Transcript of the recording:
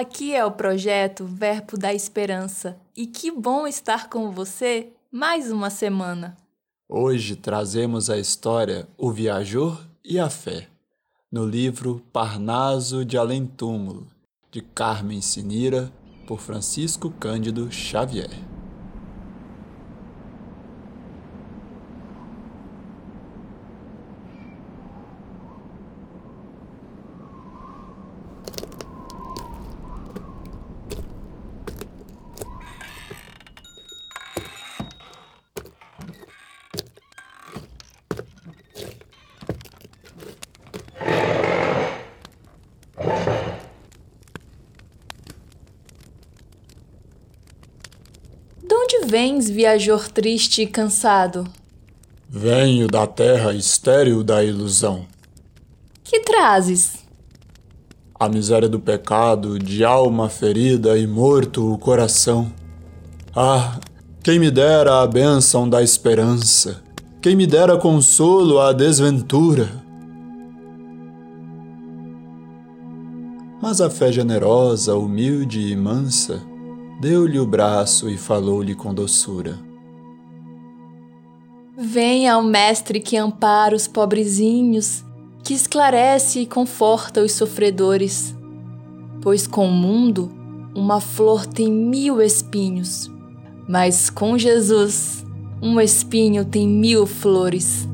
Aqui é o projeto Verbo da Esperança e que bom estar com você mais uma semana. Hoje trazemos a história O Viajor e a Fé, no livro Parnaso de Além Túmulo, de Carmen Sinira, por Francisco Cândido Xavier. De onde vens, viajor triste e cansado? Venho da terra estéril da ilusão. Que trazes? A miséria do pecado, de alma ferida e morto o coração. Ah, quem me dera a bênção da esperança, quem me dera consolo à desventura. Mas a fé generosa, humilde e mansa deu-lhe o braço e falou-lhe com doçura. Venha ao Mestre que ampara os pobrezinhos, que esclarece e conforta os sofredores. Pois com o mundo uma flor tem mil espinhos, mas com Jesus um espinho tem mil flores.